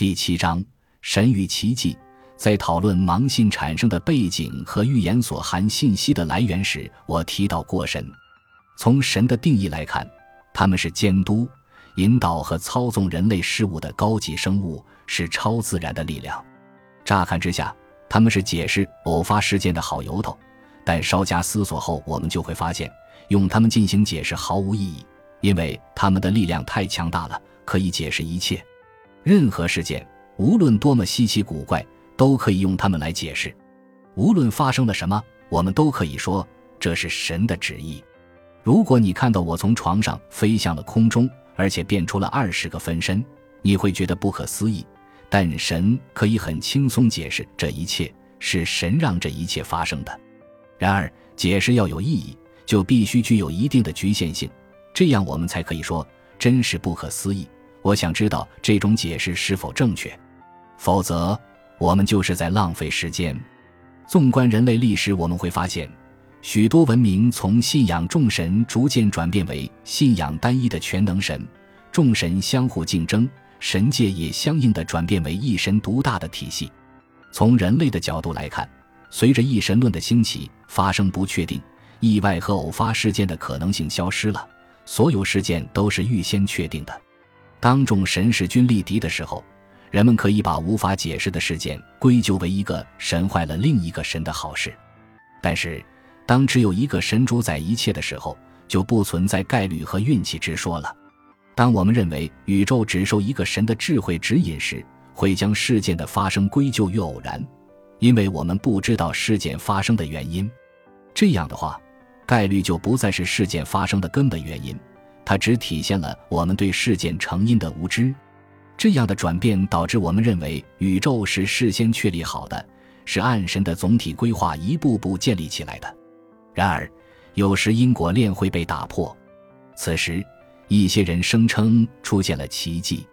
第七章神与奇迹。在讨论盲信产生的背景和预言所含信息的来源时，我提到过神。从神的定义来看，他们是监督、引导和操纵人类事物的高级生物，是超自然的力量。乍看之下，他们是解释偶发事件的好由头，但稍加思索后，我们就会发现，用它们进行解释毫无意义，因为他们的力量太强大了，可以解释一切。任何事件，无论多么稀奇古怪。都可以用它们来解释，无论发生了什么，我们都可以说这是神的旨意。如果你看到我从床上飞向了空中，而且变出了二十个分身，你会觉得不可思议。但神可以很轻松解释这一切，是神让这一切发生的。然而，解释要有意义，就必须具有一定的局限性，这样我们才可以说真是不可思议。我想知道这种解释是否正确，否则。我们就是在浪费时间。纵观人类历史，我们会发现，许多文明从信仰众神逐渐转变为信仰单一的全能神，众神相互竞争，神界也相应的转变为一神独大的体系。从人类的角度来看，随着一神论的兴起，发生不确定、意外和偶发事件的可能性消失了，所有事件都是预先确定的。当众神势均力敌的时候。人们可以把无法解释的事件归咎为一个神坏了另一个神的好事，但是，当只有一个神主宰一切的时候，就不存在概率和运气之说了。当我们认为宇宙只受一个神的智慧指引时，会将事件的发生归咎于偶然，因为我们不知道事件发生的原因。这样的话，概率就不再是事件发生的根本原因，它只体现了我们对事件成因的无知。这样的转变导致我们认为宇宙是事先确立好的，是按神的总体规划一步步建立起来的。然而，有时因果链会被打破，此时一些人声称出现了奇迹。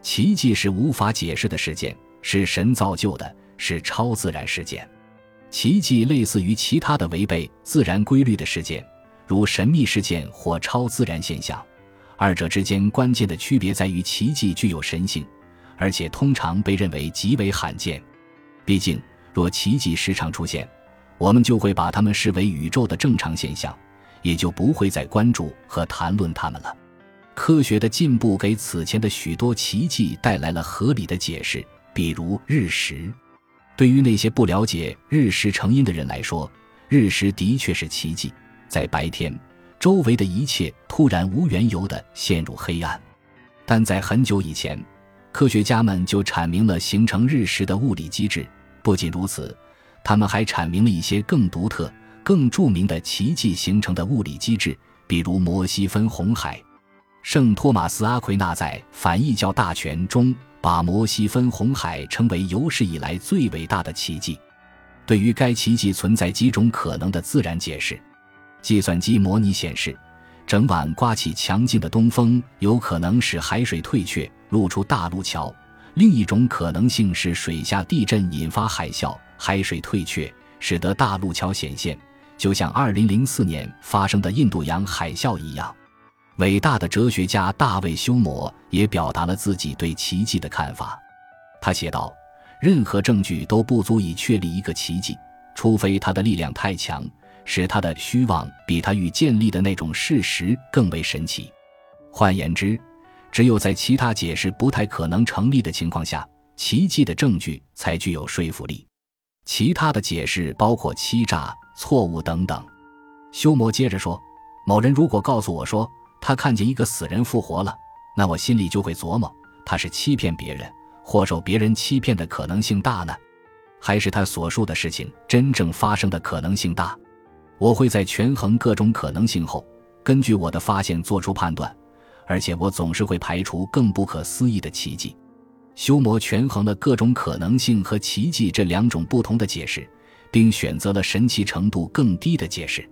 奇迹是无法解释的事件，是神造就的，是超自然事件。奇迹类似于其他的违背自然规律的事件，如神秘事件或超自然现象。二者之间关键的区别在于，奇迹具有神性，而且通常被认为极为罕见。毕竟，若奇迹时常出现，我们就会把它们视为宇宙的正常现象，也就不会再关注和谈论它们了。科学的进步给此前的许多奇迹带来了合理的解释，比如日食。对于那些不了解日食成因的人来说，日食的确是奇迹，在白天。周围的一切突然无缘由的陷入黑暗，但在很久以前，科学家们就阐明了形成日食的物理机制。不仅如此，他们还阐明了一些更独特、更著名的奇迹形成的物理机制，比如摩西分红海。圣托马斯·阿奎那在《反异教大全》中把摩西分红海称为有史以来最伟大的奇迹。对于该奇迹存在几种可能的自然解释。计算机模拟显示，整晚刮起强劲的东风，有可能使海水退却，露出大陆桥。另一种可能性是水下地震引发海啸，海水退却，使得大陆桥显现，就像2004年发生的印度洋海啸一样。伟大的哲学家大卫·休谟也表达了自己对奇迹的看法。他写道：“任何证据都不足以确立一个奇迹，除非它的力量太强。”使他的虚妄比他欲建立的那种事实更为神奇。换言之，只有在其他解释不太可能成立的情况下，奇迹的证据才具有说服力。其他的解释包括欺诈、错误等等。修魔接着说：“某人如果告诉我说他看见一个死人复活了，那我心里就会琢磨，他是欺骗别人或受别人欺骗的可能性大呢，还是他所述的事情真正发生的可能性大？”我会在权衡各种可能性后，根据我的发现做出判断，而且我总是会排除更不可思议的奇迹。修魔权衡了各种可能性和奇迹这两种不同的解释，并选择了神奇程度更低的解释。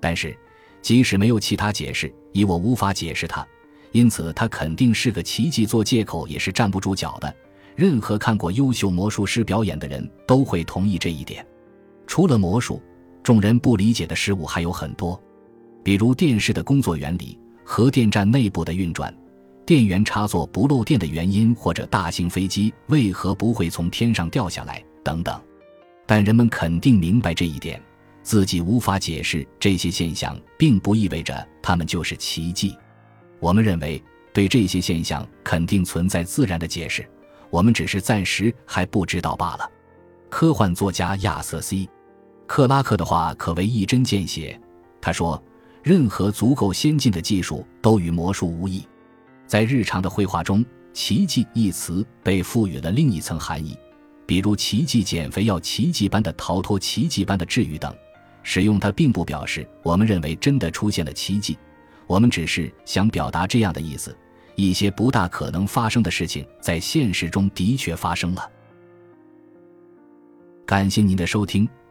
但是，即使没有其他解释，以我无法解释它，因此它肯定是个奇迹，做借口也是站不住脚的。任何看过优秀魔术师表演的人都会同意这一点。除了魔术。众人不理解的事物还有很多，比如电视的工作原理、核电站内部的运转、电源插座不漏电的原因，或者大型飞机为何不会从天上掉下来等等。但人们肯定明白这一点，自己无法解释这些现象，并不意味着它们就是奇迹。我们认为，对这些现象肯定存在自然的解释，我们只是暂时还不知道罢了。科幻作家亚瑟 ·C· 克拉克的话可谓一针见血。他说：“任何足够先进的技术都与魔术无异。”在日常的绘画中，“奇迹”一词被赋予了另一层含义。比如奇迹减肥药奇迹般的逃脱奇迹般的治愈等，使用它并不表示我们认为真的出现了奇迹，我们只是想表达这样的意思：一些不大可能发生的事情在现实中的确发生了。感谢您的收听，